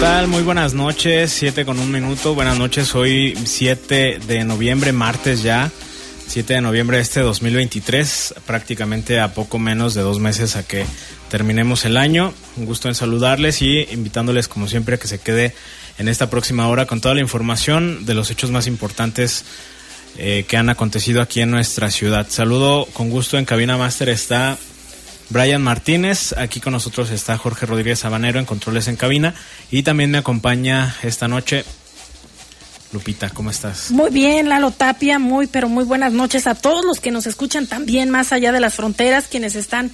Tal? Muy buenas noches, 7 con un minuto. Buenas noches, hoy 7 de noviembre, martes ya, 7 de noviembre de este 2023, prácticamente a poco menos de dos meses a que terminemos el año. Un gusto en saludarles y invitándoles como siempre a que se quede en esta próxima hora con toda la información de los hechos más importantes eh, que han acontecido aquí en nuestra ciudad. Saludo con gusto en Cabina Master está Brian Martínez, aquí con nosotros está Jorge Rodríguez Sabanero en Controles en Cabina y también me acompaña esta noche Lupita, ¿cómo estás? Muy bien, Lalo Tapia, muy pero muy buenas noches a todos los que nos escuchan también más allá de las fronteras, quienes están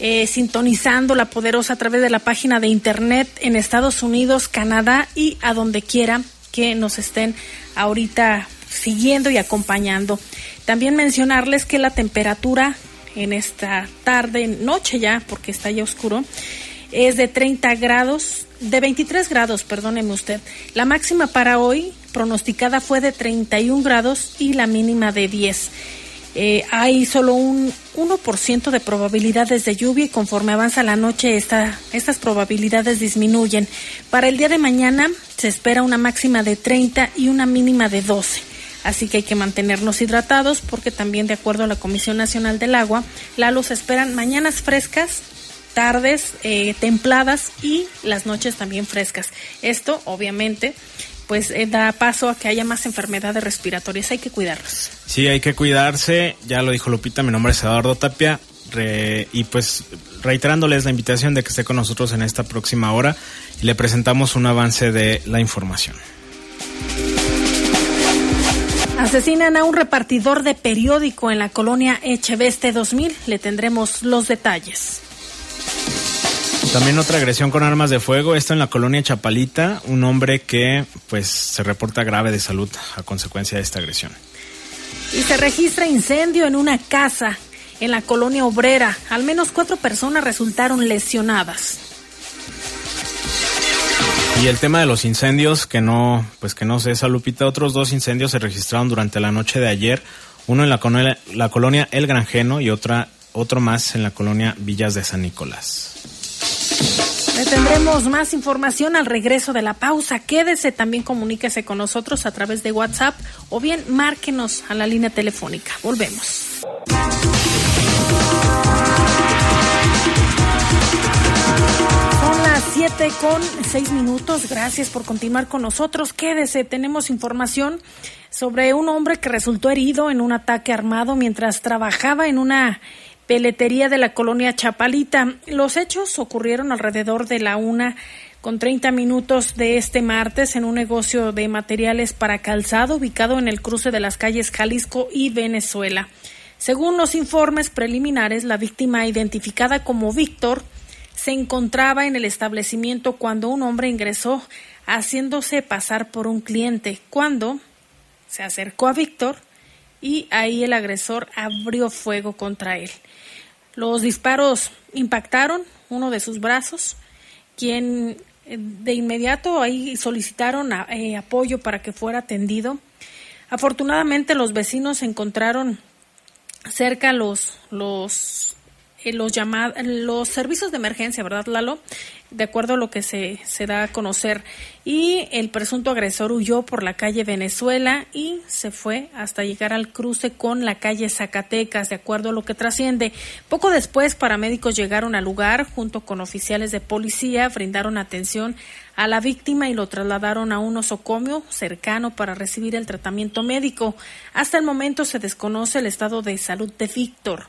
eh, sintonizando la poderosa a través de la página de internet en Estados Unidos, Canadá y a donde quiera que nos estén ahorita siguiendo y acompañando. También mencionarles que la temperatura en esta tarde, noche ya, porque está ya oscuro, es de 30 grados, de 23 grados, perdóneme usted. La máxima para hoy pronosticada fue de 31 grados y la mínima de 10. Eh, hay solo un 1% de probabilidades de lluvia y conforme avanza la noche esta, estas probabilidades disminuyen. Para el día de mañana se espera una máxima de 30 y una mínima de 12 así que hay que mantenernos hidratados porque también de acuerdo a la Comisión Nacional del Agua, la luz esperan mañanas frescas, tardes eh, templadas y las noches también frescas. Esto obviamente pues eh, da paso a que haya más enfermedades respiratorias, hay que cuidarlos. Sí, hay que cuidarse, ya lo dijo Lupita, mi nombre es Eduardo Tapia y pues reiterándoles la invitación de que esté con nosotros en esta próxima hora y le presentamos un avance de la información. Asesinan a un repartidor de periódico en la colonia Echeveste 2000. Le tendremos los detalles. También otra agresión con armas de fuego, esto en la colonia Chapalita, un hombre que pues se reporta grave de salud a consecuencia de esta agresión. Y se registra incendio en una casa en la colonia obrera. Al menos cuatro personas resultaron lesionadas. Y el tema de los incendios, que no, pues que no sé, Lupita, otros dos incendios se registraron durante la noche de ayer, uno en la colonia, la colonia El Granjeno y otra, otro más en la colonia Villas de San Nicolás. Le tendremos más información al regreso de la pausa. Quédese, también comuníquese con nosotros a través de WhatsApp o bien márquenos a la línea telefónica. Volvemos. 7 con 6 minutos. Gracias por continuar con nosotros. Quédese, tenemos información sobre un hombre que resultó herido en un ataque armado mientras trabajaba en una peletería de la colonia Chapalita. Los hechos ocurrieron alrededor de la una con 30 minutos de este martes en un negocio de materiales para calzado ubicado en el cruce de las calles Jalisco y Venezuela. Según los informes preliminares, la víctima identificada como Víctor se encontraba en el establecimiento cuando un hombre ingresó haciéndose pasar por un cliente. Cuando se acercó a Víctor y ahí el agresor abrió fuego contra él. Los disparos impactaron uno de sus brazos, quien eh, de inmediato ahí solicitaron eh, apoyo para que fuera atendido. Afortunadamente los vecinos encontraron cerca los, los los llamados, los servicios de emergencia, ¿verdad, Lalo? De acuerdo a lo que se, se da a conocer. Y el presunto agresor huyó por la calle Venezuela y se fue hasta llegar al cruce con la calle Zacatecas, de acuerdo a lo que trasciende. Poco después, paramédicos llegaron al lugar junto con oficiales de policía, brindaron atención a la víctima y lo trasladaron a un osocomio cercano para recibir el tratamiento médico. Hasta el momento se desconoce el estado de salud de Víctor.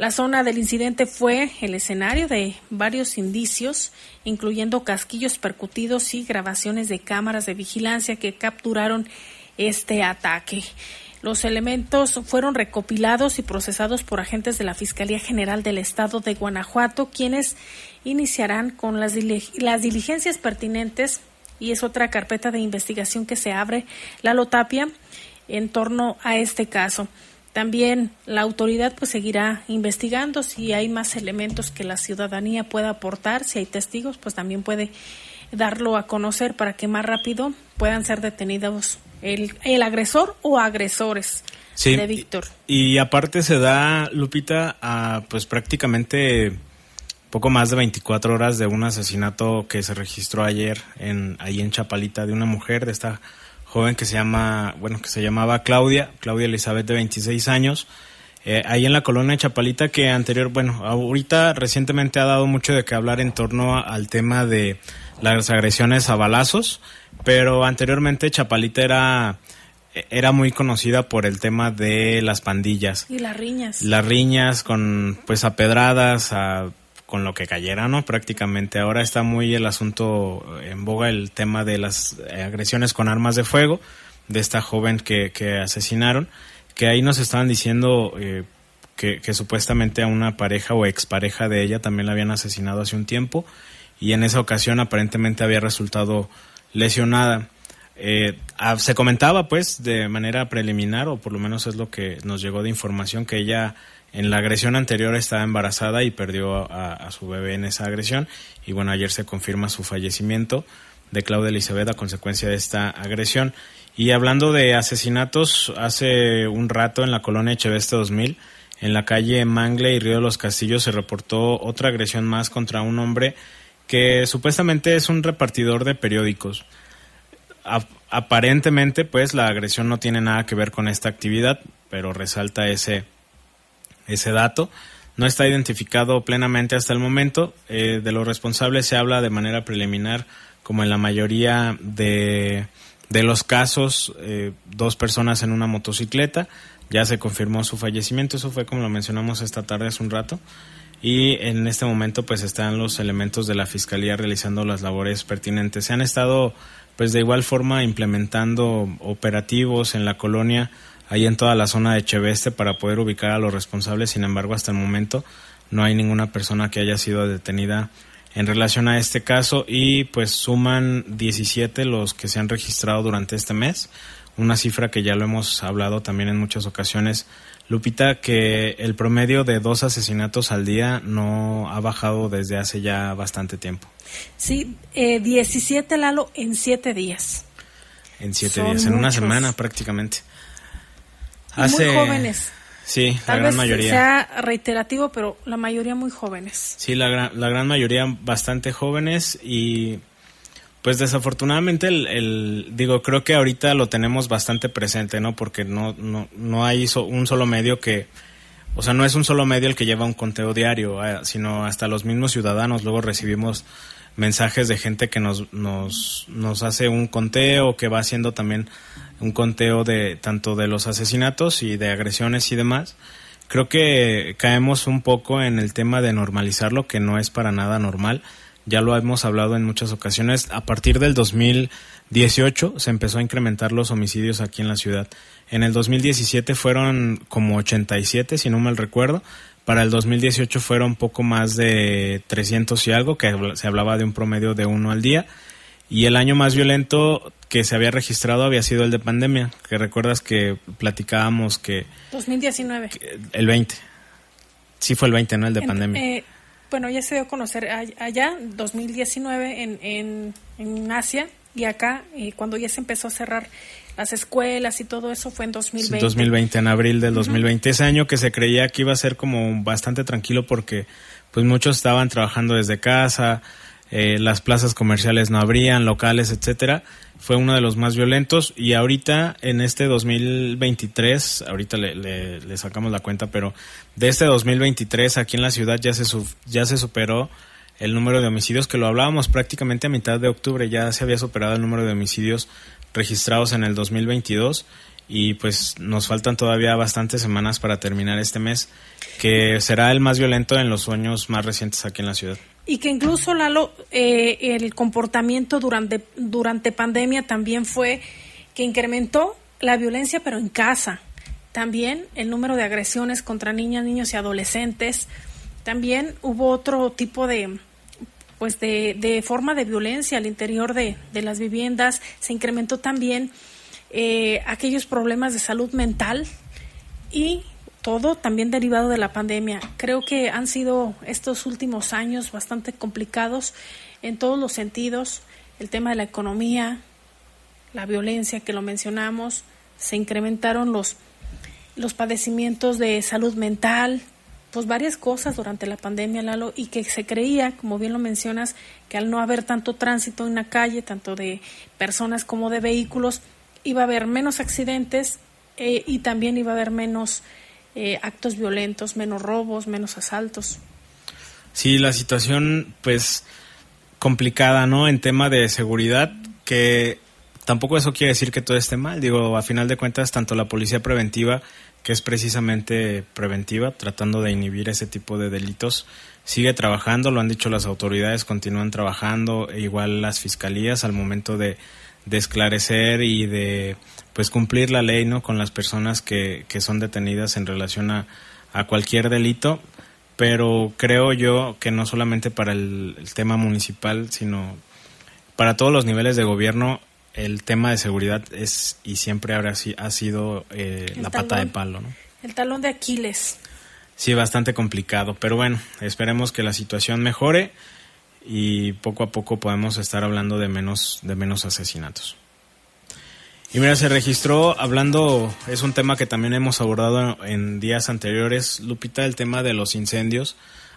La zona del incidente fue el escenario de varios indicios, incluyendo casquillos percutidos y grabaciones de cámaras de vigilancia que capturaron este ataque. Los elementos fueron recopilados y procesados por agentes de la Fiscalía General del Estado de Guanajuato, quienes iniciarán con las, diligencias pertinentes y es otra carpeta de investigación que se abre la Lotapia en torno a este caso. También la autoridad pues seguirá investigando si hay más elementos que la ciudadanía pueda aportar, si hay testigos, pues también puede darlo a conocer para que más rápido puedan ser detenidos el, el agresor o agresores de Víctor. Y, aparte se da, Lupita, a pues prácticamente poco más de 24 horas de un asesinato que se registró ayer en ahí en Chapalita de una mujer de esta joven que se llama bueno que se llamaba Claudia Claudia Elizabeth de 26 años eh, ahí en la colonia Chapalita que anterior bueno ahorita recientemente ha dado mucho de qué hablar en torno al tema de las agresiones a balazos pero anteriormente Chapalita era era muy conocida por el tema de las pandillas. Y las riñas. Las riñas con pues a pedradas a con lo que cayera, ¿no? Prácticamente ahora está muy el asunto en boga el tema de las eh, agresiones con armas de fuego de esta joven que, que asesinaron, que ahí nos estaban diciendo eh, que, que, supuestamente a una pareja o expareja de ella también la habían asesinado hace un tiempo y en esa ocasión aparentemente había resultado lesionada. Eh, ah, se comentaba pues de manera preliminar o por lo menos es lo que nos llegó de información que ella en la agresión anterior estaba embarazada y perdió a, su bebé en esa agresión. Y bueno, ayer se confirma su fallecimiento de Claudia Elizabeth a consecuencia de esta agresión. Y hablando de asesinatos, hace un rato en la colonia Echeveste 2000, en la calle Mangle y Río de los Castillos, se reportó otra agresión más contra un hombre que supuestamente es un repartidor de periódicos. Aparentemente, pues la agresión no tiene nada que ver con esta actividad, pero resalta ese ese dato. No está identificado plenamente hasta el momento. Eh, de los responsables se habla de manera preliminar, como en la mayoría de, de los casos, eh, dos personas en una motocicleta. Ya se confirmó su fallecimiento. Eso fue como lo mencionamos esta tarde hace un rato. Y en este momento pues están los elementos de la Fiscalía realizando las labores pertinentes. Se han estado pues de igual forma implementando operativos en la colonia ahí en toda la zona de Cheveste para poder ubicar a los responsables. Sin embargo, hasta el momento no hay ninguna persona que haya sido detenida en relación a este caso y pues suman 17 los que se han registrado durante este mes, una cifra que ya lo hemos hablado también en muchas ocasiones. Lupita, que el promedio de dos asesinatos al día no ha bajado desde hace ya bastante tiempo. Sí, eh, 17 Lalo en siete días. En siete días, en una semana prácticamente muy jóvenes. Sí, la gran mayoría. Sea reiterativo, pero la mayoría muy jóvenes. Sí, la gran, la gran mayoría bastante jóvenes y pues desafortunadamente el, digo creo que ahorita lo tenemos bastante presente, ¿no? Porque no no no hay un solo medio que o sea, no es un solo medio el que lleva un conteo diario, ah, sino hasta los mismos ciudadanos luego recibimos mensajes de gente que nos, nos, nos hace un conteo, que va haciendo también un conteo de tanto de los asesinatos y de agresiones y demás. Creo que caemos un poco en el tema de normalizarlo, que no es para nada normal. Ya lo hemos hablado en muchas ocasiones. A partir del 2018 se empezó a incrementar los homicidios aquí en la ciudad. En el 2017 fueron como 87, si no mal recuerdo. Para el 2018 fueron poco más de 300 y algo, que se hablaba de un promedio de uno al día. Y el año más violento que se había registrado había sido el de pandemia, que recuerdas que platicábamos que... 2019. el 20. Sí fue el 20, ¿no? El de pandemia. Eh, bueno, ya se dio a conocer allá, 2019 en, en, en Asia y acá, eh, cuando ya se empezó a cerrar las escuelas y todo eso fue en 2020. 2020, en abril del 2020. Ese año que se creía que iba a ser como bastante tranquilo porque pues muchos estaban trabajando desde casa, eh, las plazas comerciales no abrían, locales, etcétera. Fue uno de los más violentos y ahorita en este 2023, ahorita le, le, sacamos la cuenta, pero de este 2023 aquí en la ciudad ya se, ya se superó el número de homicidios, que lo hablábamos prácticamente a mitad de octubre, ya se había superado el número de homicidios registrados en el 2022 y pues nos faltan todavía bastantes semanas para terminar este mes, que será el más violento en los sueños más recientes aquí en la ciudad. Y que incluso, Lalo, eh, el comportamiento durante, durante pandemia también fue que incrementó la violencia, pero en casa. también el número de agresiones contra niñas, niños y adolescentes. También hubo otro tipo de pues de, de forma de violencia al interior de, de las viviendas. Se incrementó también eh, aquellos problemas de salud mental y todo también derivado de la pandemia. Creo que han sido estos últimos años bastante complicados en todos los sentidos. El tema de la economía, la violencia que lo mencionamos, se incrementaron los, los padecimientos de salud mental, pues varias cosas durante la pandemia, Lalo, y que se creía, como bien lo mencionas, que al no haber tanto tránsito en la calle, tanto de personas como de vehículos, iba a haber menos accidentes eh, y también iba a haber menos eh, actos violentos, menos robos, menos asaltos. Sí, la situación, pues, complicada, ¿no? En tema de seguridad, que tampoco eso quiere decir que todo esté mal. Digo, a final de cuentas, tanto la policía preventiva, que es precisamente preventiva, tratando de inhibir ese tipo de delitos, sigue trabajando, lo han dicho las autoridades, continúan trabajando, e igual las fiscalías al momento de, esclarecer y de pues cumplir la ley no con las personas que, que son detenidas en relación a, a cualquier delito. Pero creo yo que no solamente para el, tema municipal sino para todos los niveles de gobierno el tema de seguridad es y siempre habrá ha sido eh, la pata de palo ¿no? el talón de Aquiles sí bastante complicado pero bueno esperemos que la situación mejore y poco a poco podemos estar hablando de menos, de menos asesinatos. Y mira, se registró, hablando, es un tema que también hemos abordado en días anteriores, Lupita, el tema de los incendios.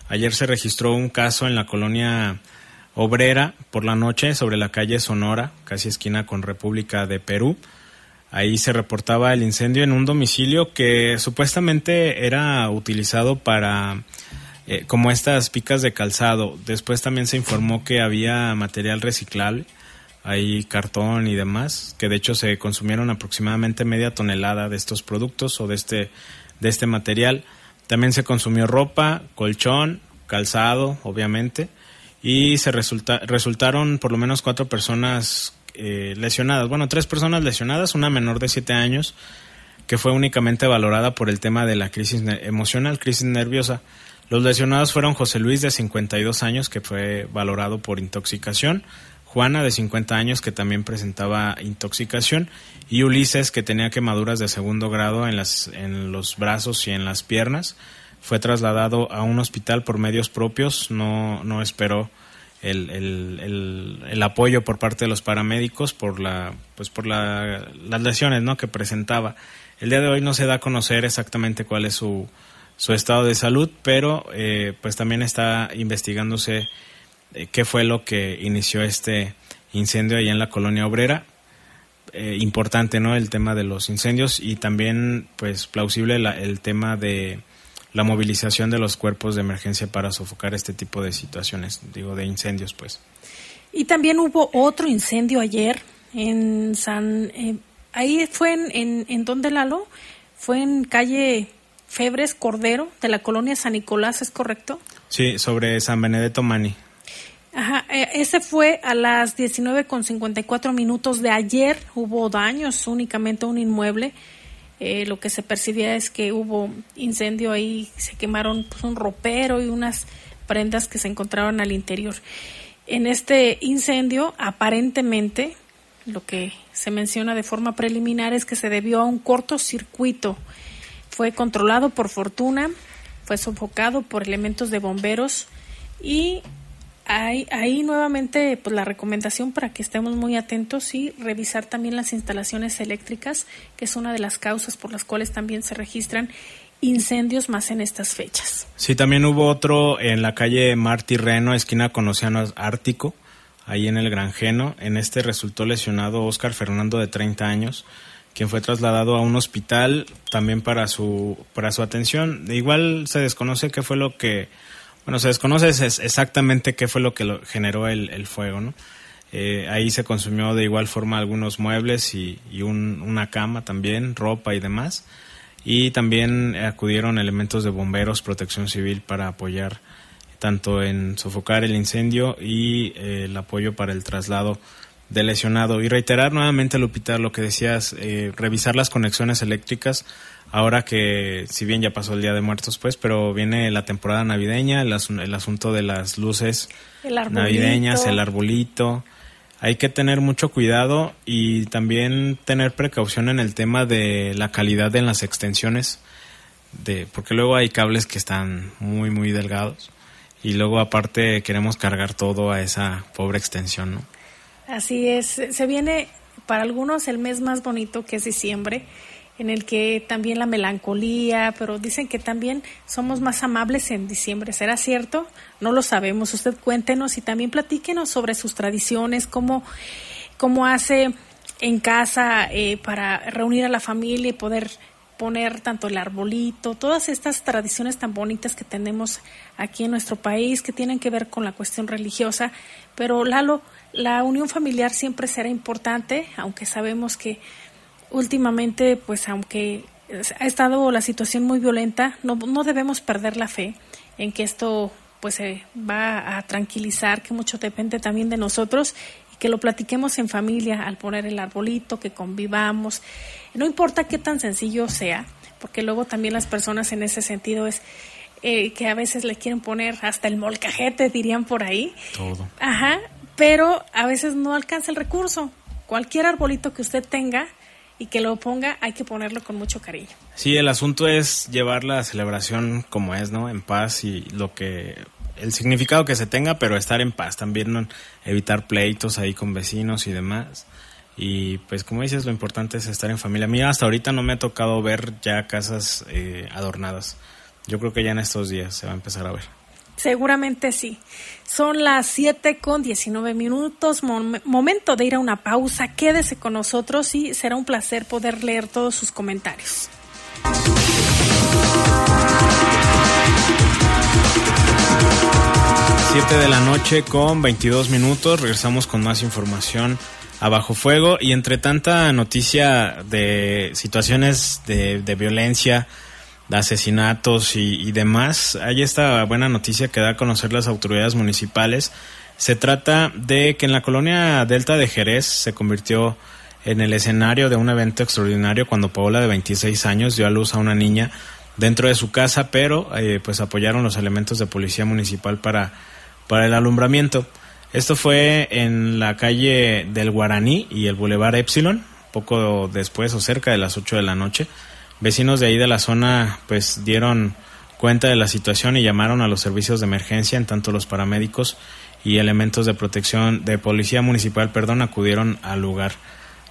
Ayer se registró un caso en la colonia obrera por la noche sobre la calle Sonora, casi esquina con República de Perú. Ahí se reportaba el incendio en un domicilio que supuestamente era utilizado para eh, como estas picas de calzado. Después también se informó que había material reciclable, hay cartón y demás, que de hecho se consumieron aproximadamente media tonelada de estos productos o de este, de este material. También se consumió ropa, colchón, calzado, obviamente, y se resulta, resultaron por lo menos cuatro personas eh, lesionadas. Bueno, tres personas lesionadas, una menor de siete años, que fue únicamente valorada por el tema de la crisis emocional, crisis nerviosa. Los lesionados fueron José Luis de 52 años, que fue valorado por intoxicación, Juana de 50 años, que también presentaba intoxicación, y Ulises, que tenía quemaduras de segundo grado en, las, en los brazos y en las piernas. Fue trasladado a un hospital por medios propios, no, no esperó el, el, el, apoyo por parte de los paramédicos por la pues por la, las lesiones ¿no? que presentaba. El día de hoy no se da a conocer exactamente cuál es su, su estado de salud, pero eh, pues también está investigándose eh, qué fue lo que inició este incendio allá en la colonia obrera. Eh, importante, ¿no? El tema de los incendios y también, pues, plausible el tema de la movilización de los cuerpos de emergencia para sofocar este tipo de situaciones, digo, de incendios, pues. Y también hubo otro incendio ayer en San... ahí fue en, en, en donde Lalo, fue en calle Febres Cordero de la colonia San Nicolás, ¿es correcto? Sí, sobre San Benedetto Mani. Ajá, e, ese fue a las 19 con 54 minutos de ayer. Hubo daños, únicamente un inmueble. Eh, lo que se percibía es que hubo incendio ahí, se quemaron pues, un ropero y unas prendas que se encontraban al interior. En este incendio, aparentemente, lo que se menciona de forma preliminar es que se debió a un cortocircuito fue controlado por fortuna, fue sofocado por elementos de bomberos y hay, ahí nuevamente pues, la recomendación para que estemos muy atentos y revisar también las instalaciones eléctricas, que es una de las causas por las cuales también se registran incendios más en estas fechas. Sí, también hubo otro en la calle Martí Reno, esquina con Océano Ártico, ahí en el Granjeno. En este resultó lesionado Oscar Fernando de 30 años quien fue trasladado a un hospital también para su, para su atención. igual se desconoce qué fue lo que, bueno, se desconoce exactamente qué fue lo que generó el, el fuego, ¿no? Eh, ahí se consumió de igual forma algunos muebles y, un, una cama también, ropa y demás. Y también acudieron elementos de bomberos, protección civil para apoyar tanto en sofocar el incendio y eh, el apoyo para el traslado de lesionado. Y reiterar nuevamente, Lupita, lo que decías, eh, revisar las conexiones eléctricas. Ahora que si bien ya pasó el Día de Muertos, pues, pero viene la temporada navideña, el, el asunto de las luces navideñas, el arbolito. Hay que tener mucho cuidado y también tener precaución en el tema de la calidad en las extensiones, de, porque luego hay cables que están muy, muy delgados y luego aparte queremos cargar todo a esa pobre extensión, ¿no? Así es, se viene para algunos el mes más bonito que es diciembre en el que también la melancolía, pero dicen que también somos más amables en diciembre. ¿Será cierto? No lo sabemos. Usted cuéntenos y también platíquenos sobre sus tradiciones, cómo, cómo hace en casa eh, para reunir a la familia y poder poner tanto el arbolito, todas estas tradiciones tan bonitas que tenemos aquí en nuestro país que tienen que ver con la cuestión religiosa. Pero Lalo, la unión familiar siempre será importante, aunque sabemos que últimamente, pues aunque ha estado la situación muy violenta, no, no debemos perder la fe en que esto pues se va a tranquilizar, que mucho depende también de nosotros y que lo platiquemos en familia al poner el arbolito, que convivamos. No importa qué tan sencillo sea, porque luego también las personas en ese sentido es eh, que a veces le quieren poner hasta el molcajete, dirían por ahí. Todo. Ajá, pero a veces no alcanza el recurso. Cualquier arbolito que usted tenga, y que lo ponga, hay que ponerlo con mucho cariño. Sí, el asunto es llevar la celebración como es, ¿no? En paz y lo que el significado que se tenga, pero estar en paz también, evitar pleitos ahí con vecinos y demás. Y pues como dices, lo importante es estar en familia. Mira, hasta ahorita no me ha tocado ver ya casas eh, adornadas. Yo creo que ya en estos días se va a empezar a ver. Seguramente sí. Son las 7 con 19 minutos, momento de ir a una pausa. Quédese con nosotros y será un placer poder leer todos sus comentarios. Siete de la noche con 22 minutos, regresamos con más información a bajo fuego y entre tanta noticia de situaciones de, de violencia, de asesinatos y, demás, hay esta buena noticia que da a conocer las autoridades municipales. Se trata de que en la colonia Delta de Jerez se convirtió en el escenario de un evento extraordinario cuando Paola de 26 años dio a luz a una niña dentro de su casa, pero eh, pues apoyaron los elementos de policía municipal para, para el alumbramiento. Esto fue en la calle del Guaraní y el Boulevard Epsilon, poco después o cerca de las 8 de la noche. Vecinos de ahí de la zona pues dieron cuenta de la situación y llamaron a los servicios de emergencia, en tanto los paramédicos y elementos de protección de policía municipal, perdón, acudieron al lugar.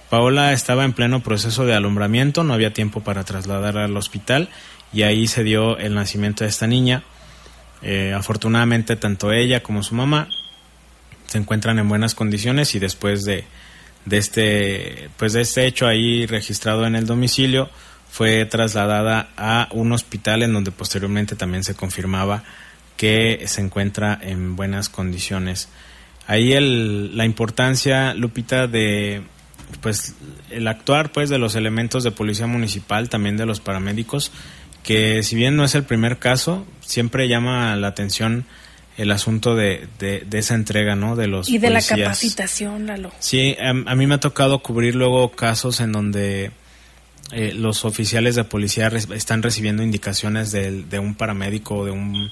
Paola estaba en pleno proceso de alumbramiento, no había tiempo para trasladarla al hospital y ahí se dio el nacimiento de esta niña. Eh, afortunadamente tanto ella como su mamá se encuentran en buenas condiciones y después de, de este pues de este hecho ahí registrado en el domicilio fue trasladada a un hospital en donde posteriormente también se confirmaba que se encuentra en buenas condiciones. Ahí el, la importancia, Lupita, de pues el actuar pues de los elementos de policía municipal, también de los paramédicos, que si bien no es el primer caso, siempre llama la atención el asunto de, de, esa entrega, ¿no? De los y de la capacitación, Lalo. Sí, a, a, mí me ha tocado cubrir luego casos en donde eh, los oficiales de policía están recibiendo indicaciones de, de, un paramédico o de un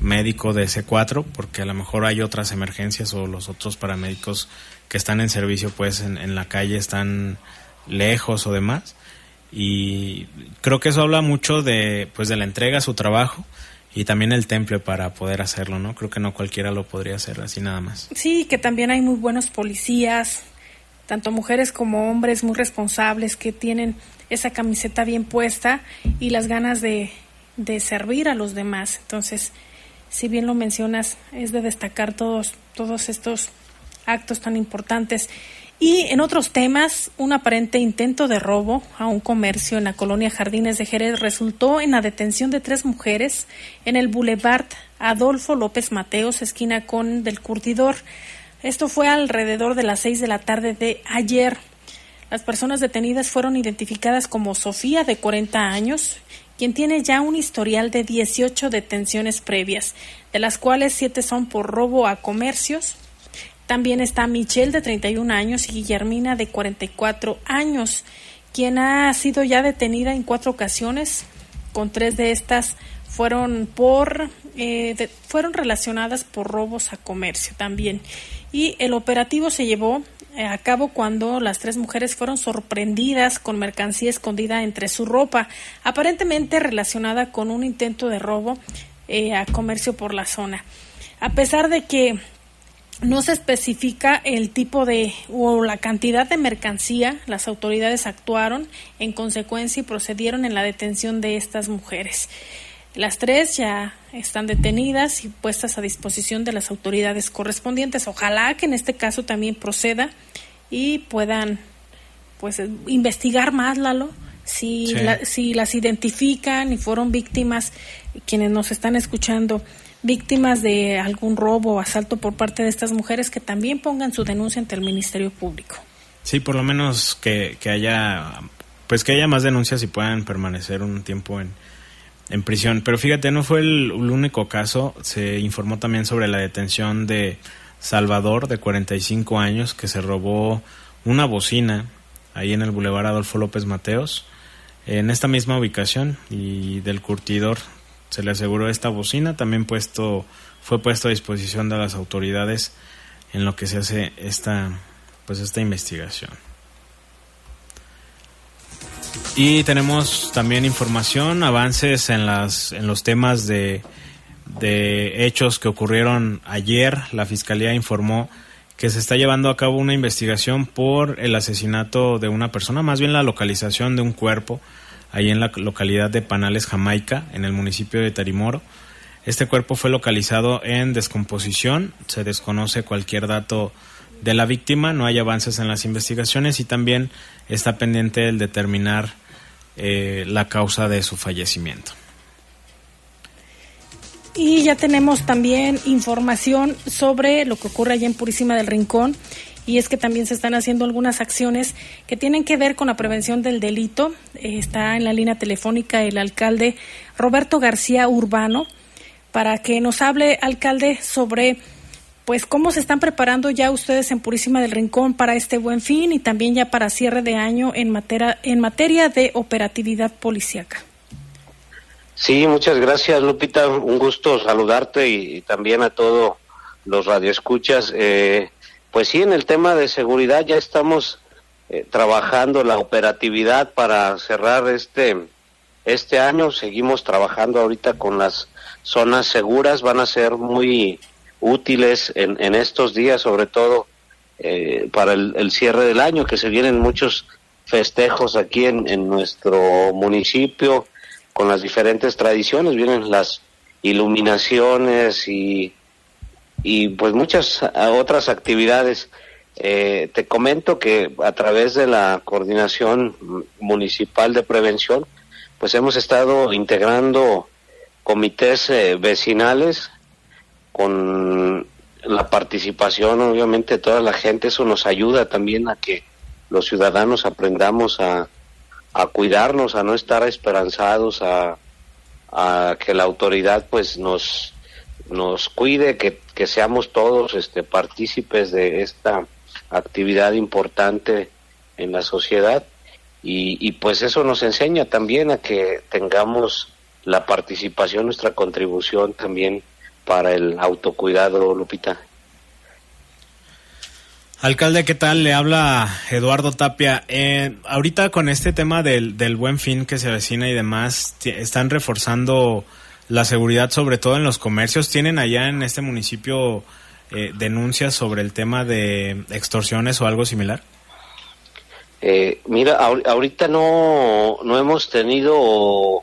médico de C4, porque a lo mejor hay otras emergencias o los otros paramédicos que están en servicio pues en, en la calle están lejos o demás. Y creo que eso habla mucho de, pues, de la entrega a su trabajo y también el temple para poder hacerlo, ¿no? Creo que no cualquiera lo podría hacer así nada más. Sí, que también hay muy buenos policías, tanto mujeres como hombres muy responsables que tienen esa camiseta bien puesta y las ganas de, de servir a los demás. Entonces, si bien lo mencionas, es de destacar todos, todos estos actos tan importantes. Y en otros temas, un aparente intento de robo a un comercio en la colonia Jardines de Jerez resultó en la detención de tres mujeres en el Boulevard Adolfo López Mateos, esquina con del Curtidor. Esto fue alrededor de las seis de la tarde de ayer. Las personas detenidas fueron identificadas como Sofía, de 40 años, quien tiene ya un historial de 18 detenciones previas, de las cuales siete son por robo a comercios. También está Michelle, de 31 años, y Guillermina, de 44 años, quien ha sido ya detenida en cuatro ocasiones, con tres de estas fueron por eh, fueron relacionadas por robos a comercio también y el operativo se llevó a cabo cuando las tres mujeres fueron sorprendidas con mercancía escondida entre su ropa, aparentemente relacionada con un intento de robo eh, a comercio por la zona. A pesar de que no se especifica el tipo de o la cantidad de mercancía, las autoridades actuaron en consecuencia y procedieron en la detención de estas mujeres. Las tres ya están detenidas y puestas a disposición de las autoridades correspondientes. Ojalá que en este caso también proceda y puedan pues investigar más, Lalo, si, si las identifican y fueron víctimas, quienes nos están escuchando, víctimas de algún robo o asalto por parte de estas mujeres, que también pongan su denuncia ante el Ministerio Público. Sí, por lo menos que, que haya pues que haya más denuncias y puedan permanecer un tiempo en, en prisión. Pero fíjate, no fue el, único caso. Se informó también sobre la detención de Salvador, de 45 años, que se robó una bocina ahí en el Boulevard Adolfo López Mateos, en esta misma ubicación, y del curtidor se le aseguró esta bocina, también puesto, fue puesto a disposición de las autoridades en lo que se hace esta, pues esta investigación. Y tenemos también información, avances en, las, en los temas de, de hechos que ocurrieron ayer. La Fiscalía informó que se está llevando a cabo una investigación por el asesinato de una persona, más bien la localización de un cuerpo ahí en la localidad de Panales, Jamaica, en el municipio de Tarimoro. Este cuerpo fue localizado en descomposición, se desconoce cualquier dato de la víctima, no hay avances en las investigaciones y también está pendiente el determinar eh, la causa de su fallecimiento. Y ya tenemos también información sobre lo que ocurre allá en Purísima del Rincón y es que también se están haciendo algunas acciones que tienen que ver con la prevención del delito. Eh, está en la línea telefónica el alcalde Roberto García Urbano para que nos hable, alcalde, sobre pues cómo se están preparando ya ustedes en Purísima del Rincón para este buen fin y también ya para cierre de año en materia, en materia de operatividad policíaca. Sí, muchas gracias Lupita, un gusto saludarte y, también a todos los radioescuchas. Eh, pues sí, en el tema de seguridad ya estamos eh, trabajando la operatividad para cerrar este este año. Seguimos trabajando ahorita con las zonas seguras, van a ser muy útiles en, en estos días, sobre todo eh, para el, cierre del año, que se vienen muchos festejos aquí en, en nuestro municipio con las diferentes tradiciones, vienen las iluminaciones y, y pues muchas otras actividades. Eh, te comento que a través de la coordinación municipal de prevención, pues hemos estado integrando comités eh, vecinales con la participación obviamente de toda la gente, eso nos ayuda también a que los ciudadanos aprendamos a, a cuidarnos, a no estar esperanzados, a, a que la autoridad pues nos, nos cuide, que, que seamos todos este, partícipes de esta actividad importante en la sociedad. Y, y pues eso nos enseña también a que tengamos la participación, nuestra contribución también para el autocuidado, Lupita. Alcalde, ¿qué tal? Le habla Eduardo Tapia. Eh, ahorita con este tema del, del buen fin que se avecina y demás, están reforzando la seguridad, sobre todo en los comercios. ¿Tienen allá en este municipio eh, denuncias sobre el tema de extorsiones o algo similar? Eh, mira, ahorita no, no hemos tenido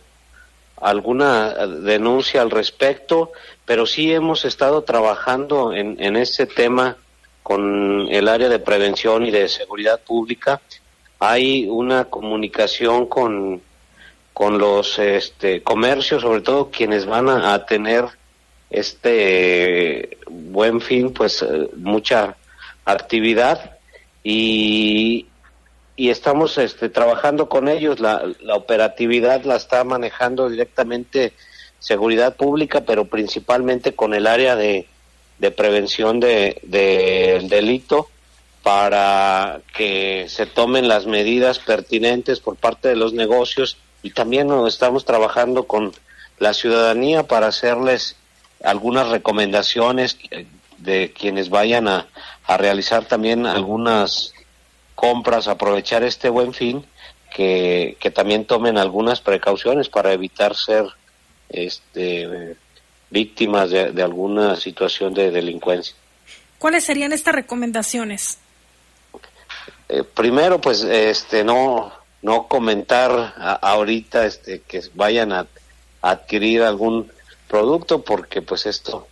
alguna denuncia al respecto pero sí hemos estado trabajando en, en ese tema con el área de prevención y de seguridad pública. Hay una comunicación con, con los este, comercios, sobre todo quienes van a, tener este buen fin, pues eh, mucha actividad y, y estamos este, trabajando con ellos. La, la operatividad la está manejando directamente seguridad pública, pero principalmente con el área de, de prevención del de, delito para que se tomen las medidas pertinentes por parte de los negocios y también estamos trabajando con la ciudadanía para hacerles algunas recomendaciones de quienes vayan a, a realizar también algunas compras, aprovechar este buen fin, que, que también tomen algunas precauciones para evitar ser este, víctimas de, alguna situación de delincuencia. ¿Cuáles serían estas recomendaciones? Eh, primero, pues, este, no, no comentar ahorita, este, que vayan a, adquirir algún producto, porque, pues, esto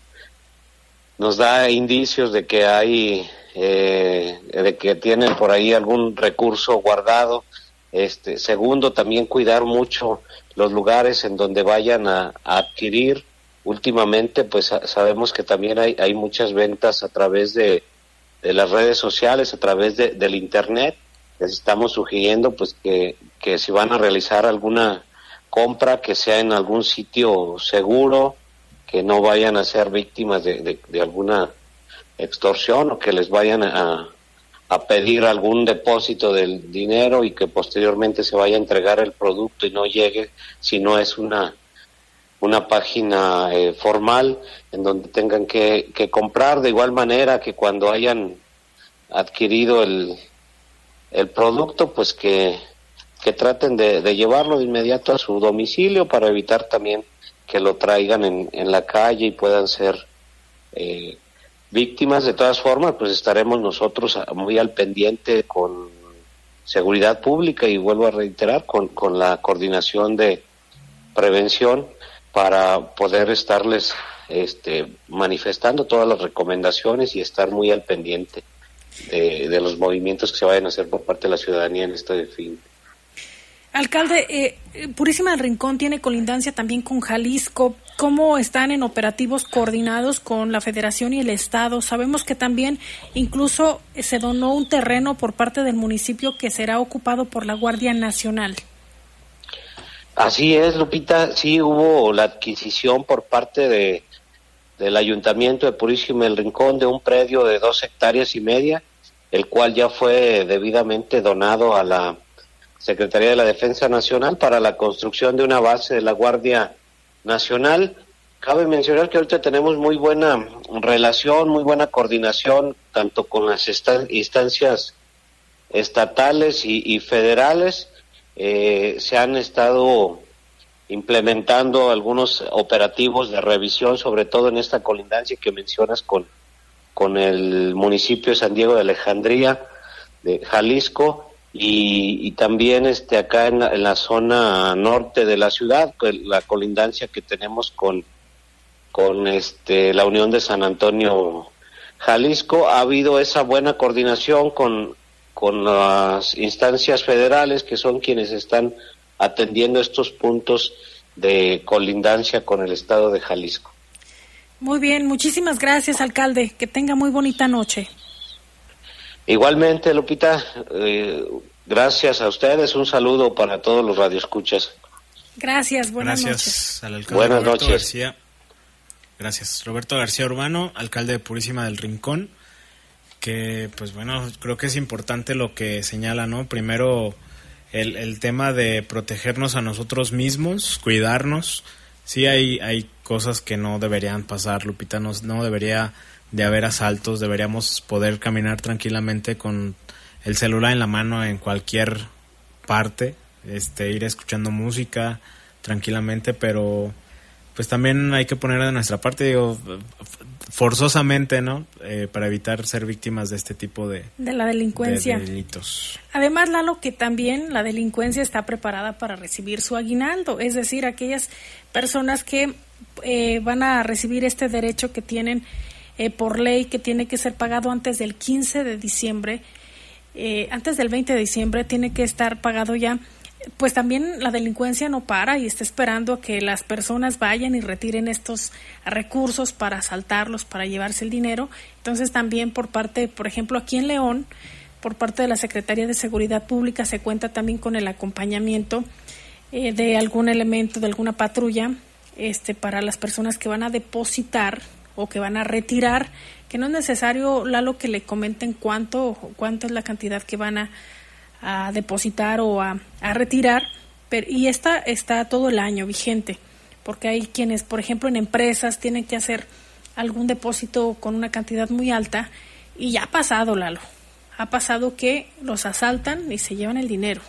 nos da indicios de que hay, eh, de que tienen por ahí algún recurso guardado. Este, segundo, también cuidar mucho los lugares en donde vayan a, adquirir. Últimamente, pues sabemos que también hay, hay muchas ventas a través de, de las redes sociales, a través de, del Internet. Les estamos sugiriendo pues que, que si van a realizar alguna compra, que sea en algún sitio seguro, que no vayan a ser víctimas de, de, alguna extorsión o que les vayan a, a pedir algún depósito del dinero y que posteriormente se vaya a entregar el producto y no llegue si no es una una página eh, formal en donde tengan que, que, comprar. De igual manera que cuando hayan adquirido el, el producto pues que, que traten de, de, llevarlo de inmediato a su domicilio para evitar también que lo traigan en, en la calle y puedan ser eh, víctimas. De todas formas, pues estaremos nosotros muy al pendiente con seguridad pública y vuelvo a reiterar con, con la coordinación de prevención para poder estarles este, manifestando todas las recomendaciones y estar muy al pendiente de, de, los movimientos que se vayan a hacer por parte de la ciudadanía en este fin. Alcalde, eh, Purísima del Rincón tiene colindancia también con Jalisco. ¿Cómo están en operativos coordinados con la Federación y el Estado? Sabemos que también incluso se donó un terreno por parte del municipio que será ocupado por la Guardia Nacional. Así es, Lupita. Sí hubo la adquisición por parte de, del Ayuntamiento de Purísima del Rincón de un predio de dos hectáreas y media, el cual ya fue debidamente donado a la Secretaría de la Defensa Nacional para la construcción de una base de la Guardia Nacional. Cabe mencionar que ahorita tenemos muy buena relación, muy buena coordinación, tanto con las instancias estatales y, federales. Eh, se han estado implementando algunos operativos de revisión, sobre todo en esta colindancia que mencionas con, con el municipio de San Diego de Alejandría, de Jalisco, y, también este acá en la, zona norte de la ciudad, la colindancia que tenemos con, con este, la Unión de San Antonio Jalisco, ha habido esa buena coordinación con, con las instancias federales que son quienes están atendiendo estos puntos de colindancia con el estado de Jalisco. Muy bien, muchísimas gracias, alcalde. Que tenga muy bonita noche. Igualmente, Lupita, eh, gracias a ustedes. Un saludo para todos los radioescuchas. Gracias, buenas gracias noches. al alcalde buenas Roberto noches. García. Gracias, Roberto García Urbano, alcalde de Purísima del Rincón. Que, pues bueno, creo que es importante lo que señala, ¿no? Primero, el, el tema de protegernos a nosotros mismos, cuidarnos. Sí, hay, hay cosas que no deberían pasar, Lupita. No, no debería de haber asaltos, deberíamos poder caminar tranquilamente con el celular en la mano en cualquier parte, este, ir escuchando música tranquilamente, pero pues también hay que poner de nuestra parte, digo, forzosamente, ¿no? Eh, para evitar ser víctimas de este tipo de, de la delincuencia. delitos. Además, Lalo, que también la delincuencia está preparada para recibir su aguinaldo, es decir, aquellas personas que eh, van a recibir este derecho que tienen eh, por ley que tiene que ser pagado antes del 15 de diciembre, eh, antes del 20 de diciembre tiene que estar pagado ya. Pues también la delincuencia no para y está esperando a que las personas vayan y retiren estos recursos para asaltarlos, para llevarse el dinero. Entonces también por parte, por ejemplo, aquí en León, por parte de la Secretaría de Seguridad Pública se cuenta también con el acompañamiento eh, de algún elemento, de alguna patrulla, este, para las personas que van a depositar o que van a retirar, que no es necesario, Lalo, que le comenten cuánto, cuánto es la cantidad que van a, a depositar o a, a retirar, pero, y esta está todo el año vigente, porque hay quienes, por ejemplo, en empresas tienen que hacer algún depósito con una cantidad muy alta y ya ha pasado, Lalo. Ha pasado que los asaltan y se llevan el dinero.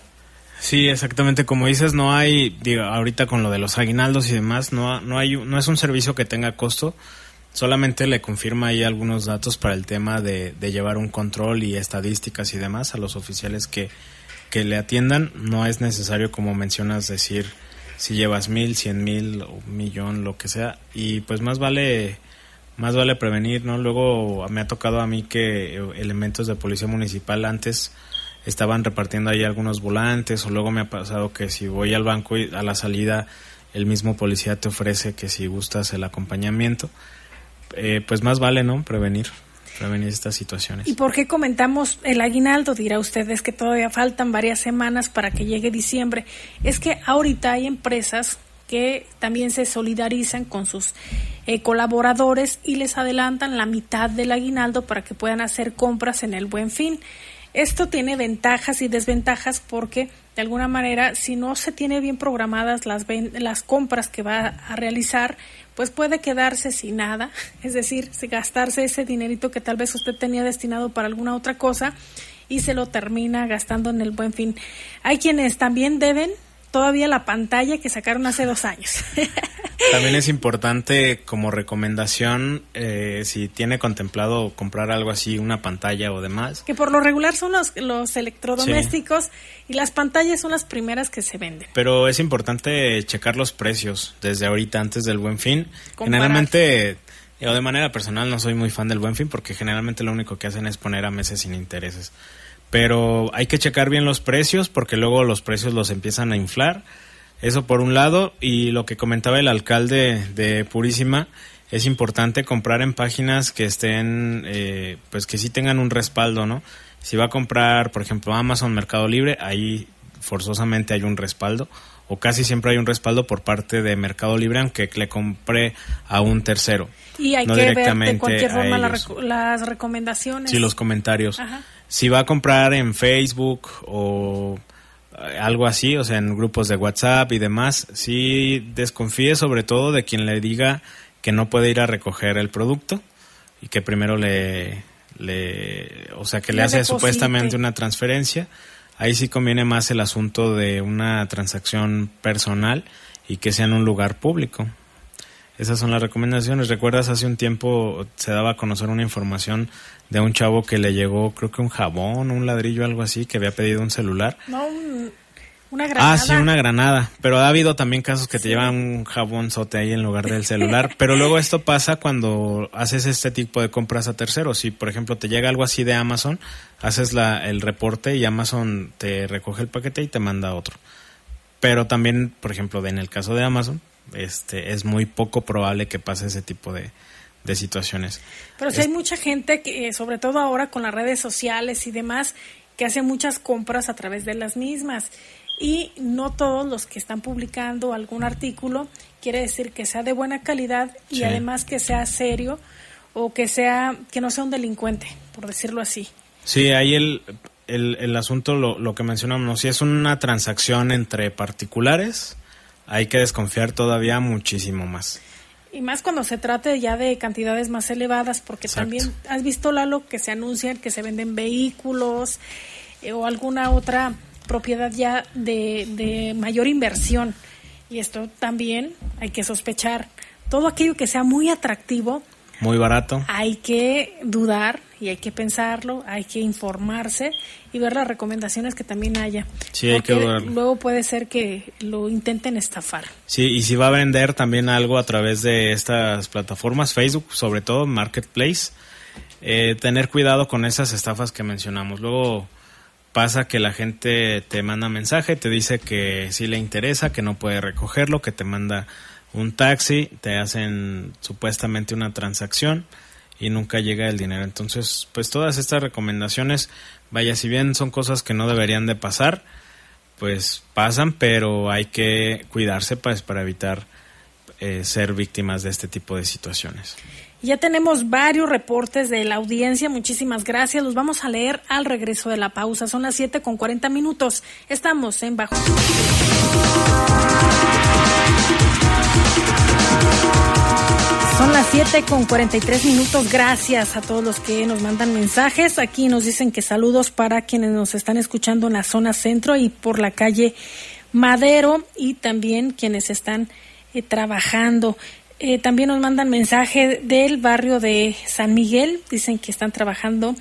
Sí, exactamente como dices, no hay, digo, ahorita con lo de los aguinaldos y demás, no, no hay, no es un servicio que tenga costo, solamente le confirma ahí algunos datos para el tema de, de llevar un control y estadísticas y demás a los oficiales que, que le atiendan. No es necesario, como mencionas, decir si llevas mil, cien mil, un millón, lo que sea, y pues más vale más vale prevenir, ¿no? Luego me ha tocado a mí que elementos de policía municipal antes estaban repartiendo ahí algunos volantes o luego me ha pasado que si voy al banco y a la salida el mismo policía te ofrece que si gustas el acompañamiento, eh, pues más vale, ¿no? Prevenir prevenir estas situaciones. ¿Y por qué comentamos el aguinaldo? Dirá usted, es que todavía faltan varias semanas para que llegue diciembre. Es que ahorita hay empresas que también se solidarizan con sus eh, colaboradores y les adelantan la mitad del aguinaldo para que puedan hacer compras en el buen fin. Esto tiene ventajas y desventajas porque de alguna manera si no se tiene bien programadas las, las compras que va a realizar, pues puede quedarse sin nada, es decir, gastarse ese dinerito que tal vez usted tenía destinado para alguna otra cosa y se lo termina gastando en el buen fin. Hay quienes también deben todavía la pantalla que sacaron hace dos años. También es importante como recomendación eh, si tiene contemplado comprar algo así, una pantalla o demás. Que por lo regular son los, los electrodomésticos y las pantallas son las primeras que se venden. Pero es importante checar los precios desde ahorita antes del buen fin. Generalmente, yo de manera personal no soy muy fan del buen fin porque generalmente lo único que hacen es poner a meses sin intereses pero hay que checar bien los precios porque luego los precios los empiezan a inflar. Eso por un lado y lo que comentaba el alcalde de Purísima es importante comprar en páginas que estén, eh, pues que sí tengan un respaldo, ¿no? Si va a comprar, por ejemplo, Amazon, Mercado Libre, ahí forzosamente hay un respaldo o casi siempre hay un respaldo por parte de Mercado Libre aunque le compre a un tercero. Y hay que ver de cualquier forma las recomendaciones. Sí, los comentarios. Ajá si va a comprar en Facebook o eh, algo así, o sea, en grupos de WhatsApp y demás, sí desconfíe sobre todo de quien le diga que no puede ir a recoger el producto y que primero le, le o sea, que le, hace supuestamente una transferencia. Ahí sí conviene más el asunto de una transacción personal y que sea en un lugar público. Esas son las recomendaciones. ¿Recuerdas hace un tiempo se daba a conocer una información de un chavo que le llegó, creo que un jabón, un ladrillo, algo así, que había pedido un celular. No, una granada. Ah, sí, una granada. Pero ha habido también casos que te llevan un jabón sote ahí en lugar del celular. Pero luego esto pasa cuando haces este tipo de compras a terceros. Si, por ejemplo, te llega algo así de Amazon, haces la, el reporte y Amazon te recoge el paquete y te manda otro. Pero también, por ejemplo, en el caso de Amazon, este, es muy poco probable que pase ese tipo de, de situaciones. Pero si hay mucha gente que, sobre todo ahora con las redes sociales y demás, que hace muchas compras a través de las mismas. Y no todos los que están publicando algún artículo quiere decir que sea de buena calidad y además que sea serio o que sea que no sea un delincuente, por decirlo así. Sí, ahí el, el, el asunto, lo, lo que mencionamos, si es una transacción entre particulares, hay que desconfiar todavía muchísimo más. Y más cuando se trate ya de cantidades más elevadas, porque también has visto, Lalo, que se anuncian que se venden vehículos eh, o alguna otra propiedad ya de, de mayor inversión. Y esto también hay que sospechar. Todo aquello que sea muy atractivo. Muy barato. Hay que dudar y hay que pensarlo, hay que informarse y ver las recomendaciones que también haya. Sí, hay que Luego puede ser que lo intenten estafar. Sí, y si va a vender también algo a través de estas plataformas, Facebook, sobre todo Marketplace, eh, tener cuidado con esas estafas que mencionamos. Luego pasa que la gente te manda mensaje, te dice que sí le interesa, que no puede recogerlo, que te manda un taxi, te hacen supuestamente una transacción y nunca llega el dinero. Entonces, pues todas estas recomendaciones, vaya, si bien son cosas que no deberían de pasar, pues pasan, pero hay que cuidarse pues, para evitar eh, ser víctimas de este tipo de situaciones. Ya tenemos varios reportes de la audiencia. Muchísimas gracias. Los vamos a leer al regreso de la pausa. Son las 7 con 40 minutos. Estamos en Bajo. Son las 7 con 43 minutos. Gracias a todos los que nos mandan mensajes. Aquí nos dicen que saludos para quienes nos están escuchando en la zona centro y por la calle Madero y también quienes están eh, trabajando. Eh, también nos mandan mensaje del barrio de San Miguel. Dicen que están trabajando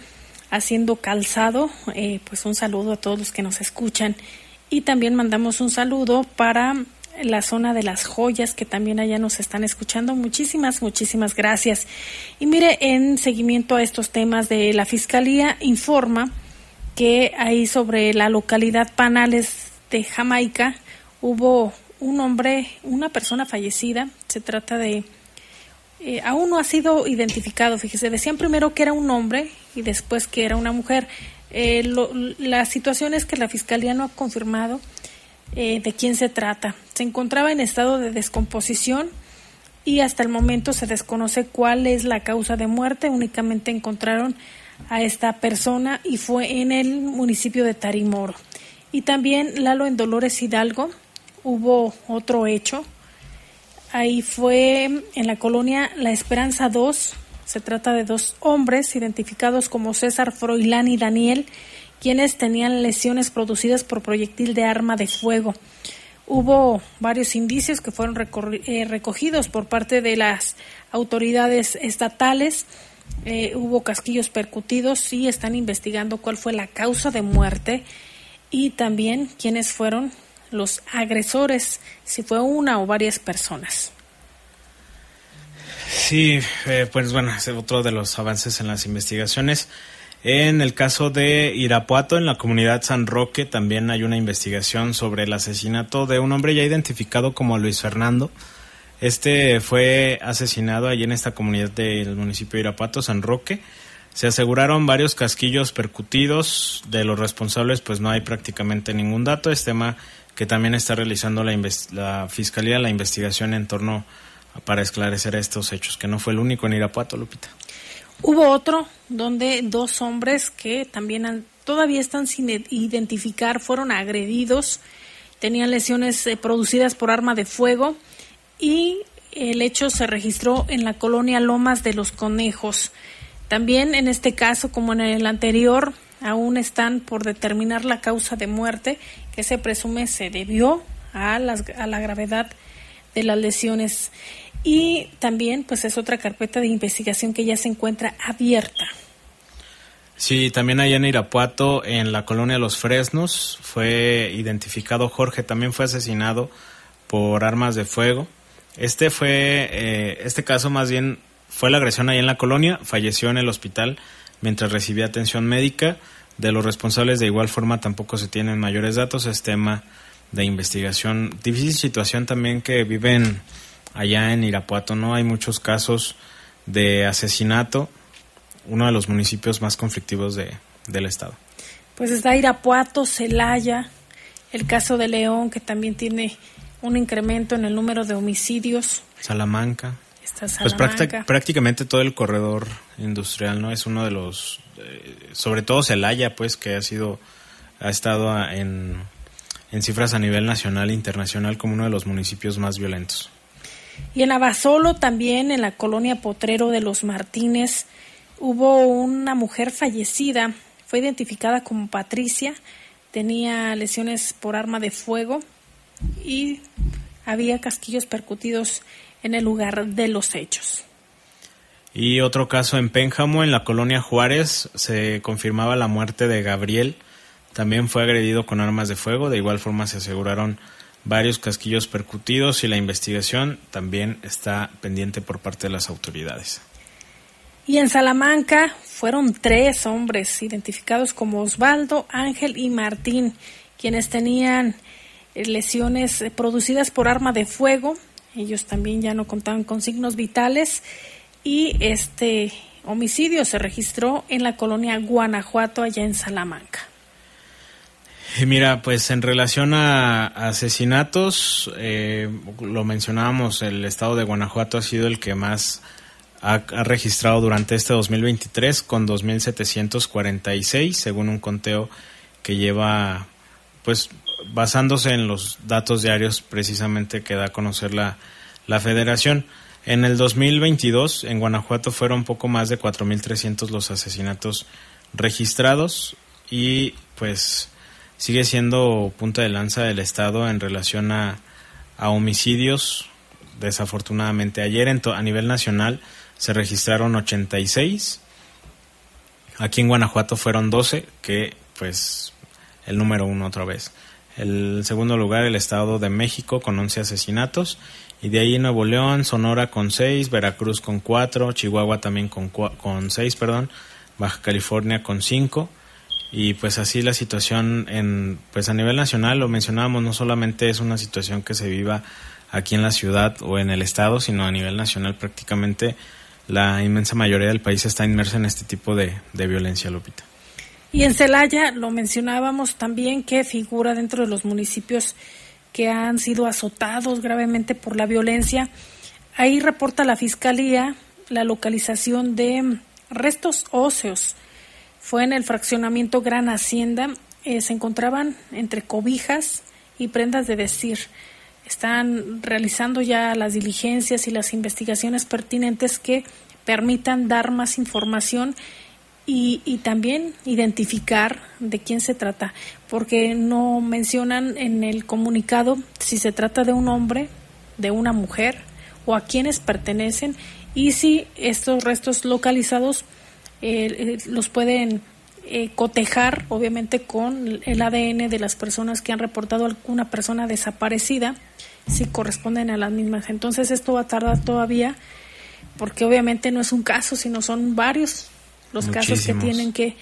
haciendo calzado. Eh, pues un saludo a todos los que nos escuchan. Y también mandamos un saludo para la zona de las joyas que también allá nos están escuchando. Muchísimas, muchísimas gracias. Y mire, en seguimiento a estos temas de la Fiscalía, informa que ahí sobre la localidad Panales de Jamaica hubo un hombre, una persona fallecida. Se trata de... Eh, aún no ha sido identificado, fíjese, decían primero que era un hombre y después que era una mujer. Eh, la situación es que la Fiscalía no ha confirmado eh, de quién se trata. Se encontraba en estado de descomposición y hasta el momento se desconoce cuál es la causa de muerte. Únicamente encontraron a esta persona y fue en el municipio de Tarimoro. Y también Lalo en Dolores Hidalgo hubo otro hecho. Ahí fue en la colonia La Esperanza 2. Se trata de dos hombres identificados como César Froilán y Daniel quienes tenían lesiones producidas por proyectil de arma de fuego. Hubo varios indicios que fueron eh, recogidos por parte de las autoridades estatales. Eh, hubo casquillos percutidos y están investigando cuál fue la causa de muerte y también quiénes fueron los agresores, si fue una o varias personas. Sí, eh, pues bueno, es otro de los avances en las investigaciones. En el caso de Irapuato, en la comunidad San Roque, también hay una investigación sobre el asesinato de un hombre ya identificado como Luis Fernando. Este fue asesinado allí en esta comunidad del municipio de Irapuato, San Roque. Se aseguraron varios casquillos percutidos. De los responsables, pues no hay prácticamente ningún dato. Es tema que también está realizando la, la Fiscalía la investigación en torno para esclarecer estos hechos, que no fue el único en Irapuato, Lupita. Hubo otro donde dos hombres que también todavía están sin identificar fueron agredidos, tenían lesiones eh, producidas por arma de fuego y el hecho se registró en la colonia Lomas de los Conejos. También en este caso, como en el anterior, aún están por determinar la causa de muerte que se presume se debió a, las, a la gravedad de las lesiones y también pues es otra carpeta de investigación que ya se encuentra abierta. Sí, también allá en Irapuato, en la colonia Los Fresnos, fue identificado Jorge, también fue asesinado por armas de fuego. Este fue, eh, este caso más bien fue la agresión ahí en la colonia, falleció en el hospital mientras recibía atención médica. De los responsables de igual forma tampoco se tienen mayores datos, es tema de investigación. Difícil situación también que viven allá en Irapuato, ¿no? Hay muchos casos de asesinato, uno de los municipios más conflictivos de, del estado. Pues está Irapuato, Celaya, el caso de León, que también tiene un incremento en el número de homicidios. Salamanca. Está pues prácticamente todo el corredor industrial, ¿no? Es uno de los, eh, sobre todo Celaya, pues, que ha sido, ha estado en, en cifras a nivel nacional e internacional como uno de los municipios más violentos. Y en Abasolo también, en la colonia Potrero de los Martínez, hubo una mujer fallecida. Fue identificada como Patricia. Tenía lesiones por arma de fuego y había casquillos percutidos en el lugar de los hechos. Y otro caso en Pénjamo, en la colonia Juárez, se confirmaba la muerte de Gabriel. También fue agredido con armas de fuego. De igual forma se aseguraron varios casquillos percutidos y la investigación también está pendiente por parte de las autoridades. Y en Salamanca fueron tres hombres identificados como Osvaldo, Ángel y Martín, quienes tenían eh, lesiones eh, producidas por arma de fuego. Ellos también ya no contaban con signos vitales y este homicidio se registró en la colonia Guanajuato, allá en Salamanca. Mira, pues en relación a asesinatos, eh, lo mencionábamos, el estado de Guanajuato ha sido el que más ha, registrado durante este 2023 con 2.746, según un conteo que lleva, pues basándose en los datos diarios precisamente que da a conocer la, la federación. En el 2022 en Guanajuato fueron poco más de 4.300 los asesinatos registrados y pues sigue siendo punta de lanza del Estado en relación a, homicidios. Desafortunadamente, ayer en a nivel nacional se registraron 86. Aquí en Guanajuato fueron 12, que pues el número uno otra vez. El segundo lugar, el Estado de México con 11 asesinatos. Y de ahí Nuevo León, Sonora con 6, Veracruz con 4, Chihuahua también con, con 6, perdón, Baja California con 5 y pues así la situación en pues a nivel nacional lo mencionábamos no solamente es una situación que se viva aquí en la ciudad o en el estado sino a nivel nacional prácticamente la inmensa mayoría del país está inmersa en este tipo de, de violencia Lupita. Y en Celaya lo mencionábamos también que figura dentro de los municipios que han sido azotados gravemente por la violencia. Ahí reporta la fiscalía la localización de restos óseos fue en el fraccionamiento Gran Hacienda. Eh, se encontraban entre cobijas y prendas de vestir. Están realizando ya las diligencias y las investigaciones pertinentes que permitan dar más información y, y, también identificar de quién se trata, porque no mencionan en el comunicado si se trata de un hombre, de una mujer o a quienes pertenecen y si estos restos localizados eh, los pueden eh, cotejar, obviamente, con el ADN de las personas que han reportado alguna persona desaparecida, si corresponden a las mismas. Entonces, esto va a tardar todavía, porque obviamente no es un caso, sino son varios los casos que tienen que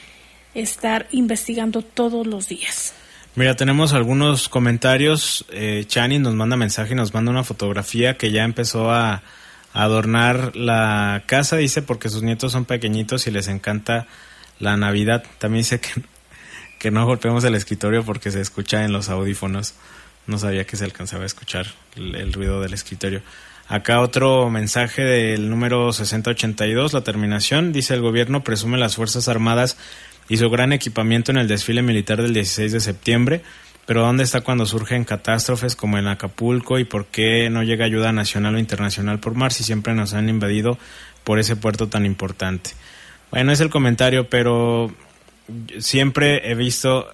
estar investigando todos los días. Mira, tenemos algunos comentarios. Eh, Chani nos manda mensaje y nos manda una fotografía que ya empezó a adornar la casa, dice, porque sus nietos son pequeñitos y les encanta la Navidad. También dice que, que no golpeemos el escritorio porque se escucha en los audífonos. No sabía que se alcanzaba a escuchar el, ruido del escritorio. Acá otro mensaje del número 6082, la terminación. Dice el gobierno presume las Fuerzas Armadas hizo gran equipamiento en el desfile militar del 16 de septiembre pero ¿dónde está cuando surgen catástrofes como en Acapulco y por qué no llega ayuda nacional o internacional por mar si siempre nos han invadido por ese puerto tan importante? Bueno, es el comentario, pero siempre he visto,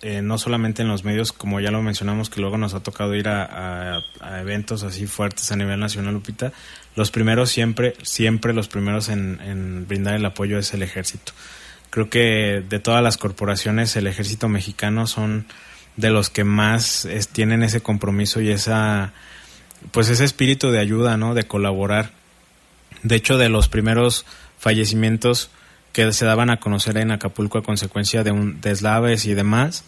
eh, no solamente en los medios, como ya lo mencionamos, que luego nos ha tocado ir a, eventos así fuertes a nivel nacional, Lupita, los primeros siempre, siempre los primeros en, en brindar el apoyo es el ejército. Creo que de todas las corporaciones, el ejército mexicano son de los que más tienen ese compromiso y esa pues ese espíritu de ayuda, ¿no? De colaborar. De hecho, de los primeros fallecimientos que se daban a conocer en Acapulco a consecuencia de un deslaves y demás,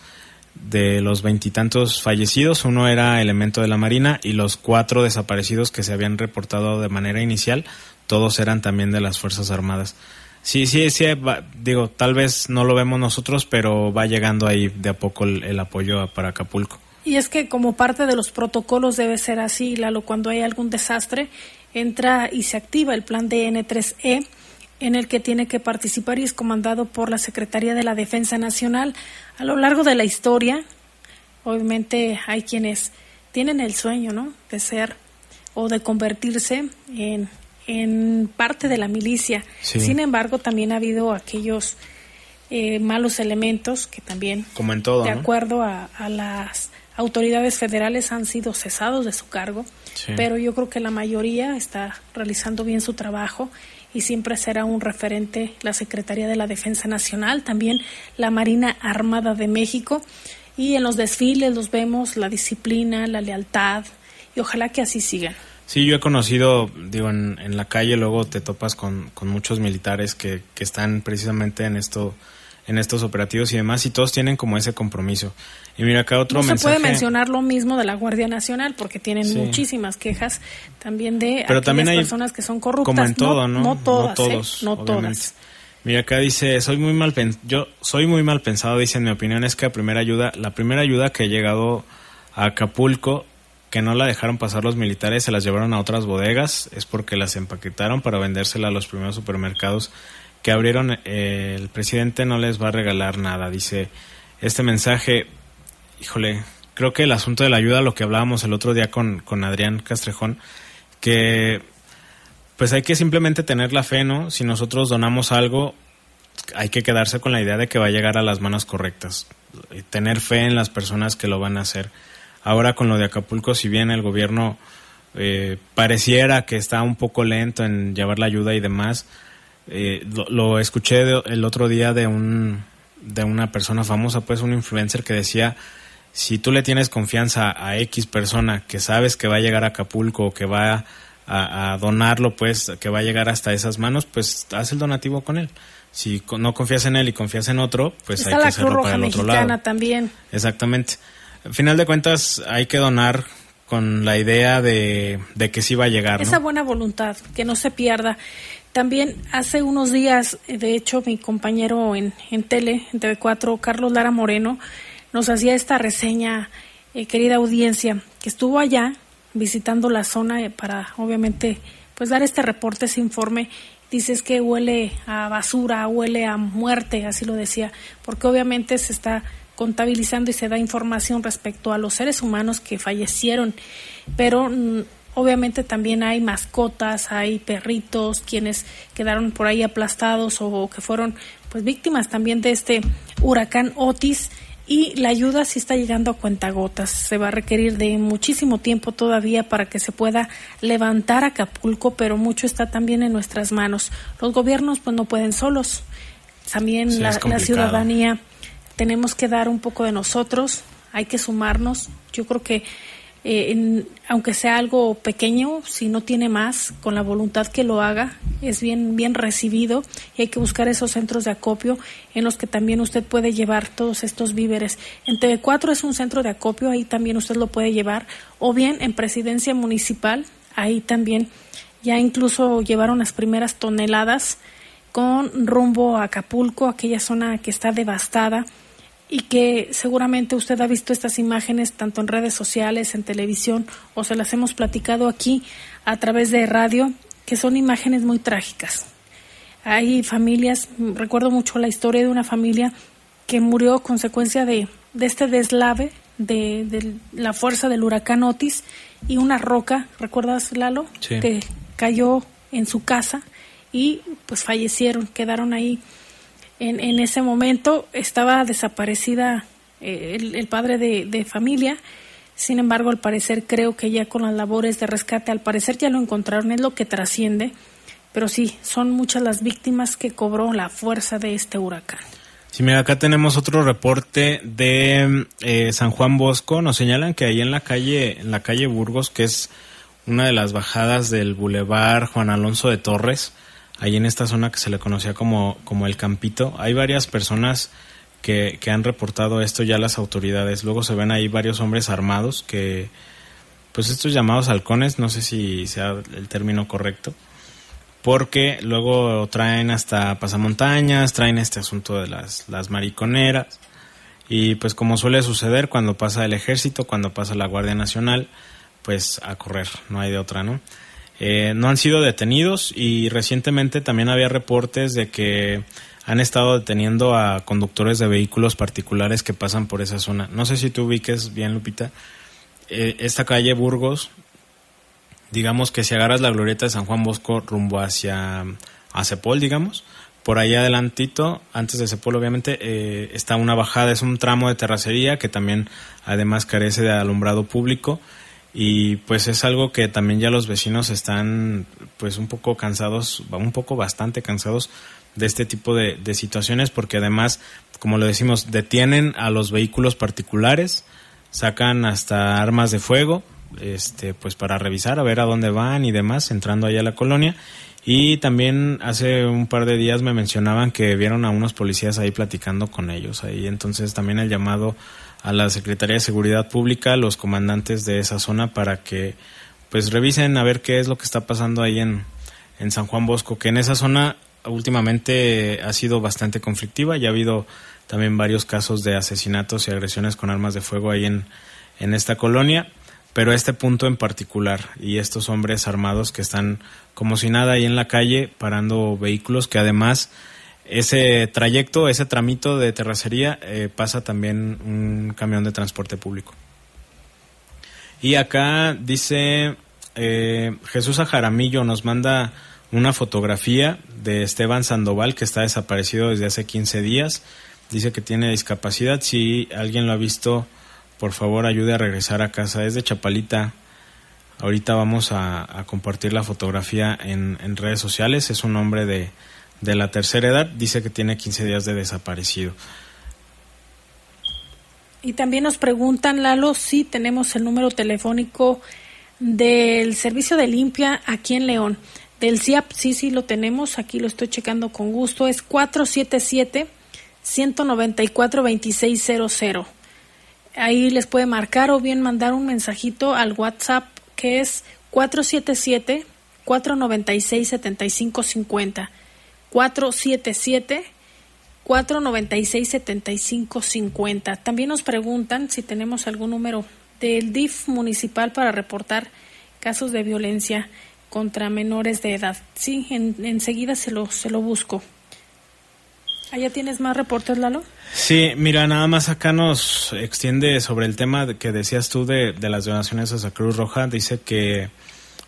de los veintitantos fallecidos, uno era elemento de la Marina y los cuatro desaparecidos que se habían reportado de manera inicial, todos eran también de las Fuerzas Armadas. Sí, sí, sí, digo, tal vez no lo vemos nosotros, pero va llegando ahí de a poco el, apoyo para Acapulco. Y es que como parte de los protocolos debe ser así, Lalo, cuando hay algún desastre, entra y se activa el plan DN3E en el que tiene que participar y es comandado por la Secretaría de la Defensa Nacional. A lo largo de la historia, obviamente hay quienes tienen el sueño, ¿no? De ser o de convertirse en en parte de la milicia. Sin embargo, también ha habido aquellos eh, malos elementos que también, como en todo, de acuerdo a, las autoridades federales, han sido cesados de su cargo. Pero yo creo que la mayoría está realizando bien su trabajo y siempre será un referente la Secretaría de la Defensa Nacional, también la Marina Armada de México. Y en los desfiles los vemos la disciplina, la lealtad, y ojalá que así sigan. Sí, yo he conocido, digo, en, en la calle luego te topas con, con muchos militares que, que, están precisamente en esto en estos operativos y demás y todos tienen como ese compromiso. Y mira acá otro no mensaje. se puede mencionar lo mismo de la Guardia Nacional porque tienen muchísimas quejas también de Pero también hay personas que son corruptas. Como en todo, ¿no? No, todas, no todos, ¿eh? no todas. Mira, acá dice, soy muy mal yo soy muy mal pensado, dice, en mi opinión es que la primera ayuda, la primera ayuda que ha llegado a Acapulco, que no la dejaron pasar los militares, se las llevaron a otras bodegas, es porque las empaquetaron para vendérsela a los primeros supermercados que abrieron. Eh, el presidente no les va a regalar nada, dice este mensaje, híjole, creo que el asunto de la ayuda, lo que hablábamos el otro día con, con Adrián Castrejón, que pues hay que simplemente tener la fe, ¿no? Si nosotros donamos algo, hay que quedarse con la idea de que va a llegar a las manos correctas. Tener fe en las personas que lo van a hacer. Ahora con lo de Acapulco, si bien el gobierno eh, pareciera que está un poco lento en llevar la ayuda y demás, eh, lo, escuché el otro día de un de una persona famosa, pues un influencer que decía si tú le tienes confianza a X persona que sabes que va a llegar a Acapulco o que va a a, donarlo, pues, que va a llegar hasta esas manos, pues haz el donativo con él. Si no confías en él y confías en otro, pues hay que hacerlo para el otro lado. también. Exactamente. Al final de cuentas, hay que donar con la idea de, que sí va a llegar. Esa buena voluntad, que no se pierda. También hace unos días, de hecho, mi compañero en, en tele, en TV4, Carlos Lara Moreno, nos hacía esta reseña, eh, querida audiencia, que estuvo allá visitando la zona eh, para obviamente pues dar este reporte, ese informe. Dices que huele a basura, huele a muerte, así lo decía, porque obviamente se está contabilizando y se da información respecto a los seres humanos que fallecieron, pero mm, obviamente también hay mascotas, hay perritos, quienes quedaron por ahí aplastados o que fueron pues víctimas también de este huracán Otis y la ayuda sí está llegando a cuentagotas. Se va a requerir de muchísimo tiempo todavía para que se pueda levantar Acapulco, pero mucho está también en nuestras manos. Los gobiernos pues no pueden solos. También la, la ciudadanía tenemos que dar un poco de nosotros, hay que sumarnos. Yo creo que eh, aunque sea algo pequeño, si no tiene más, con la voluntad que lo haga, es bien, bien recibido y hay que buscar esos centros de acopio en los que también usted puede llevar todos estos víveres. En TV4 es un centro de acopio, ahí también usted lo puede llevar, o bien en Presidencia Municipal, ahí también ya incluso llevaron las primeras toneladas con rumbo a Acapulco, aquella zona que está devastada y que seguramente usted ha visto estas imágenes tanto en redes sociales, en televisión o se las hemos platicado aquí a través de radio, que son imágenes muy trágicas. Hay familias, recuerdo mucho la historia de una familia que murió a consecuencia de, de este deslave de, de, la fuerza del huracán Otis y una roca, ¿recuerdas Lalo? Que cayó en su casa y pues fallecieron, quedaron ahí en, en ese momento estaba desaparecida eh, el, padre de, familia. Sin embargo, al parecer creo que ya con las labores de rescate, al parecer ya lo encontraron, es lo que trasciende. Pero sí, son muchas las víctimas que cobró la fuerza de este huracán. Sí, mira, acá tenemos otro reporte de eh, San Juan Bosco. Nos señalan que ahí en la calle, en la calle Burgos, que es una de las bajadas del Boulevard Juan Alonso de Torres, ahí en esta zona que se le conocía como, como el Campito. Hay varias personas que, que han reportado esto ya a las autoridades. Luego se ven ahí varios hombres armados que, pues estos llamados halcones, no sé si sea el término correcto, porque luego traen hasta pasamontañas, traen este asunto de las, las mariconeras, y pues como suele suceder cuando pasa el ejército, cuando pasa la Guardia Nacional, pues a correr, no hay de otra, ¿no? Eh, no han sido detenidos y recientemente también había reportes de que han estado deteniendo a conductores de vehículos particulares que pasan por esa zona. No sé si tú ubiques bien, Lupita. Eh, esta calle Burgos, digamos que si agarras la glorieta de San Juan Bosco rumbo hacia a Cepol, digamos, por ahí adelantito, antes de Cepol obviamente, eh, está una bajada, es un tramo de terracería que también además carece de alumbrado público y pues es algo que también ya los vecinos están pues un poco cansados, un poco bastante cansados de este tipo de, situaciones porque además, como lo decimos, detienen a los vehículos particulares, sacan hasta armas de fuego, este, pues para revisar a ver a dónde van y demás, entrando allá a la colonia. Y también hace un par de días me mencionaban que vieron a unos policías ahí platicando con ellos ahí, entonces también el llamado a la Secretaría de Seguridad Pública, los comandantes de esa zona para que pues revisen a ver qué es lo que está pasando ahí en, en San Juan Bosco, que en esa zona últimamente ha sido bastante conflictiva. Ya ha habido también varios casos de asesinatos y agresiones con armas de fuego ahí en, en esta colonia. Pero este punto en particular y estos hombres armados que están como si nada ahí en la calle parando vehículos que además ese trayecto, ese tramito de terracería eh, pasa también un camión de transporte público. Y acá dice eh, Jesús Ajaramillo nos manda una fotografía de Esteban Sandoval que está desaparecido desde hace 15 días. Dice que tiene discapacidad. Si alguien lo ha visto, por favor ayude a regresar a casa. Es de Chapalita. Ahorita vamos a, compartir la fotografía en, en, redes sociales. Es un hombre de, de la tercera edad. Dice que tiene 15 días de desaparecido. Y también nos preguntan, Lalo, si tenemos el número telefónico del servicio de limpia aquí en León. Del CIAP, sí, sí lo tenemos, aquí lo estoy checando con gusto, es 477-194-2600. Ahí les puede marcar o bien mandar un mensajito al WhatsApp que es 477-496-7550. 477 496-7550. También nos preguntan si tenemos algún número del DIF municipal para reportar casos de violencia contra menores de edad. Sí, en, enseguida se lo, se lo busco. ¿Allá tienes más reportes, Lalo? Sí, mira, nada más acá nos extiende sobre el tema que decías tú de, de las donaciones a Cruz Roja. Dice que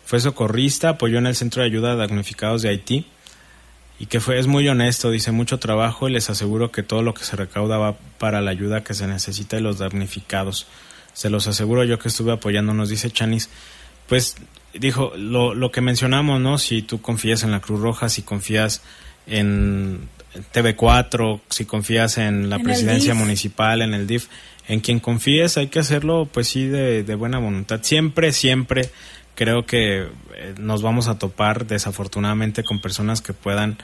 fue socorrista, apoyó en el Centro de Ayuda a Damnificados de Haití y que fue, es muy honesto, dice mucho trabajo y les aseguro que todo lo que se recauda va para la ayuda que se necesita de los damnificados. Se los aseguro yo que estuve apoyando, nos dice Chanis. Pues dijo lo, lo que mencionamos, ¿no? Si tú confías en la Cruz Roja, si confías en TV4, si confías en la presidencia municipal, en el DIF, en quien confíes hay que hacerlo pues sí de, de buena voluntad. Siempre, siempre creo que eh, nos vamos a topar desafortunadamente con personas que puedan